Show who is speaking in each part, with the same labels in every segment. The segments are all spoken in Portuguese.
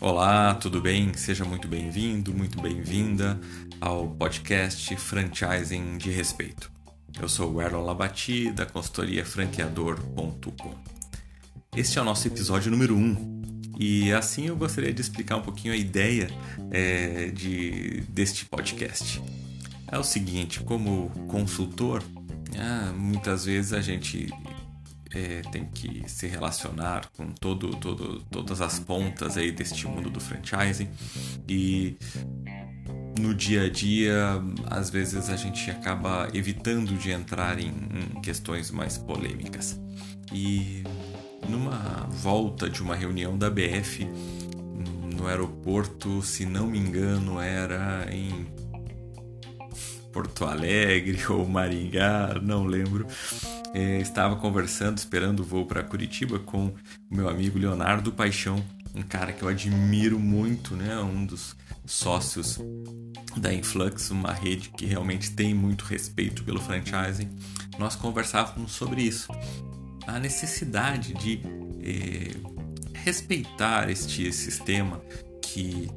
Speaker 1: Olá, tudo bem? Seja muito bem-vindo, muito bem-vinda ao podcast Franchising de Respeito. Eu sou o Erlon Labati, da consultoria franqueador.com. Este é o nosso episódio número 1 um, e assim eu gostaria de explicar um pouquinho a ideia é, de, deste podcast. É o seguinte, como consultor, ah, muitas vezes a gente é, tem que se relacionar com todo, todo, todas as pontas aí deste mundo do franchising. E no dia a dia às vezes a gente acaba evitando de entrar em, em questões mais polêmicas. E numa volta de uma reunião da BF no aeroporto, se não me engano, era em Porto Alegre ou Maringá, não lembro. É, estava conversando, esperando o voo para Curitiba com o meu amigo Leonardo Paixão, um cara que eu admiro muito, né? Um dos sócios da Influx, uma rede que realmente tem muito respeito pelo franchising. Nós conversávamos sobre isso, a necessidade de é, respeitar este sistema que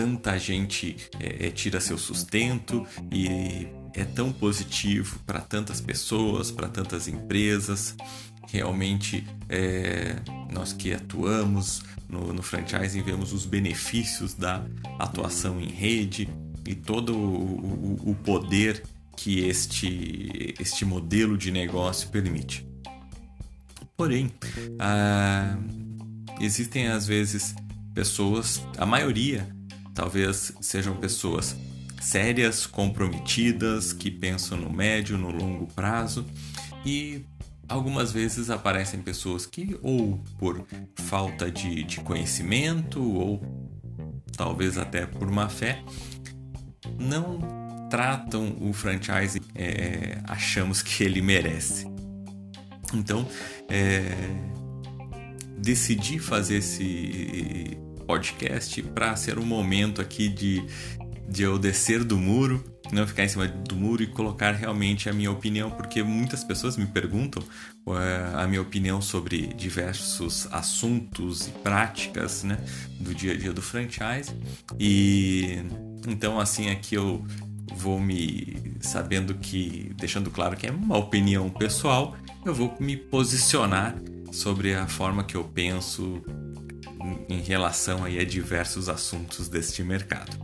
Speaker 1: tanta gente é, tira seu sustento e é tão positivo para tantas pessoas, para tantas empresas. Realmente, é, nós que atuamos no, no franchising vemos os benefícios da atuação em rede e todo o, o, o poder que este, este modelo de negócio permite. Porém, ah, existem às vezes pessoas, a maioria talvez sejam pessoas sérias, comprometidas, que pensam no médio, no longo prazo. E algumas vezes aparecem pessoas que ou por falta de, de conhecimento ou talvez até por má fé não tratam o franchise é, achamos que ele merece. Então é, decidi fazer esse podcast para ser um momento aqui de, de eu descer do muro, não ficar em cima do muro e colocar realmente a minha opinião, porque muitas pessoas me perguntam uh, a minha opinião sobre diversos assuntos e práticas né, do dia a dia do franchise. E então, assim, aqui eu vou me sabendo que, deixando claro que é uma opinião pessoal, eu vou me posicionar sobre a forma que eu penso em relação aí a diversos assuntos deste mercado.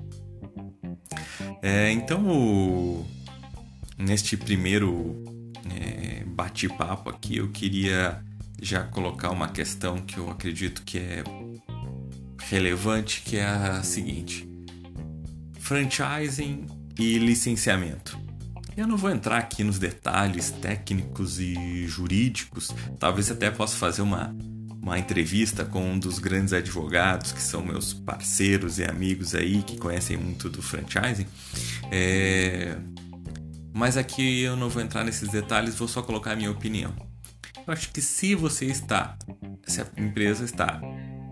Speaker 1: É, então, o, neste primeiro é, bate-papo aqui, eu queria já colocar uma questão que eu acredito que é relevante, que é a seguinte: franchising e licenciamento. Eu não vou entrar aqui nos detalhes técnicos e jurídicos, talvez até possa fazer uma uma entrevista com um dos grandes advogados que são meus parceiros e amigos aí que conhecem muito do franchising. É... Mas aqui eu não vou entrar nesses detalhes, vou só colocar a minha opinião. Eu acho que se você está, se a empresa está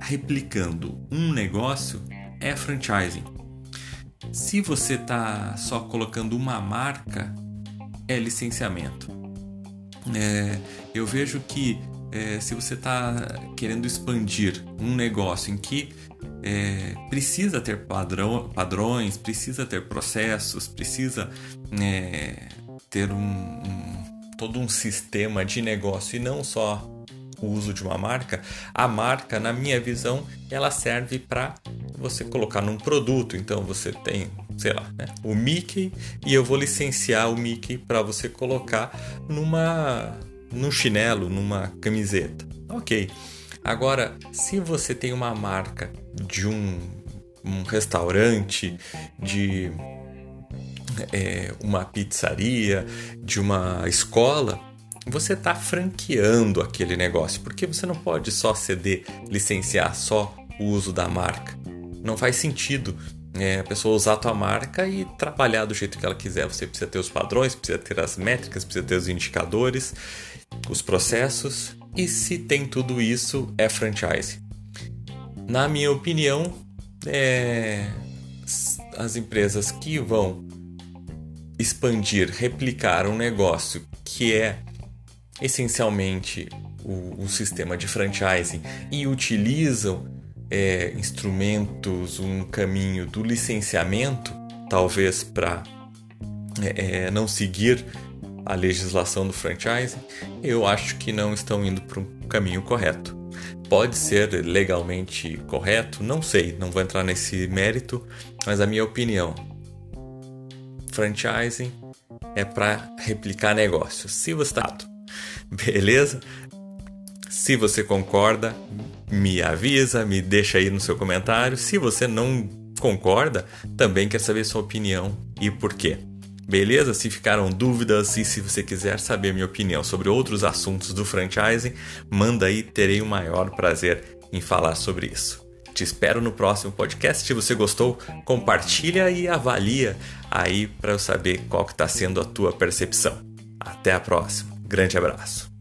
Speaker 1: replicando um negócio, é franchising. Se você está só colocando uma marca, é licenciamento. É, eu vejo que é, se você está querendo expandir um negócio em que é, precisa ter padrão, padrões, precisa ter processos, precisa é, ter um, um, todo um sistema de negócio e não só o uso de uma marca, a marca, na minha visão, ela serve para você colocar num produto. Então você tem, sei lá, né, o Mickey e eu vou licenciar o Mickey para você colocar numa num chinelo, numa camiseta. Ok. Agora, se você tem uma marca de um, um restaurante, de é, uma pizzaria, de uma escola, você está franqueando aquele negócio, porque você não pode só ceder, licenciar só o uso da marca. Não faz sentido é, a pessoa usar a tua marca e trabalhar do jeito que ela quiser. Você precisa ter os padrões, precisa ter as métricas, precisa ter os indicadores os processos e se tem tudo isso é franchise. Na minha opinião, é, as empresas que vão expandir, replicar um negócio que é essencialmente o, o sistema de franchising e utilizam é, instrumentos, um caminho do licenciamento, talvez para é, é, não seguir a legislação do franchising, eu acho que não estão indo para um caminho correto. Pode ser legalmente correto? Não sei, não vou entrar nesse mérito, mas a minha opinião: franchising é para replicar negócios. Se você está. Beleza? Se você concorda, me avisa, me deixa aí no seu comentário. Se você não concorda, também quer saber sua opinião e por quê. Beleza? Se ficaram dúvidas e se você quiser saber minha opinião sobre outros assuntos do franchising, manda aí, terei o maior prazer em falar sobre isso. Te espero no próximo podcast. Se você gostou, compartilha e avalia aí para eu saber qual que está sendo a tua percepção. Até a próxima. Grande abraço.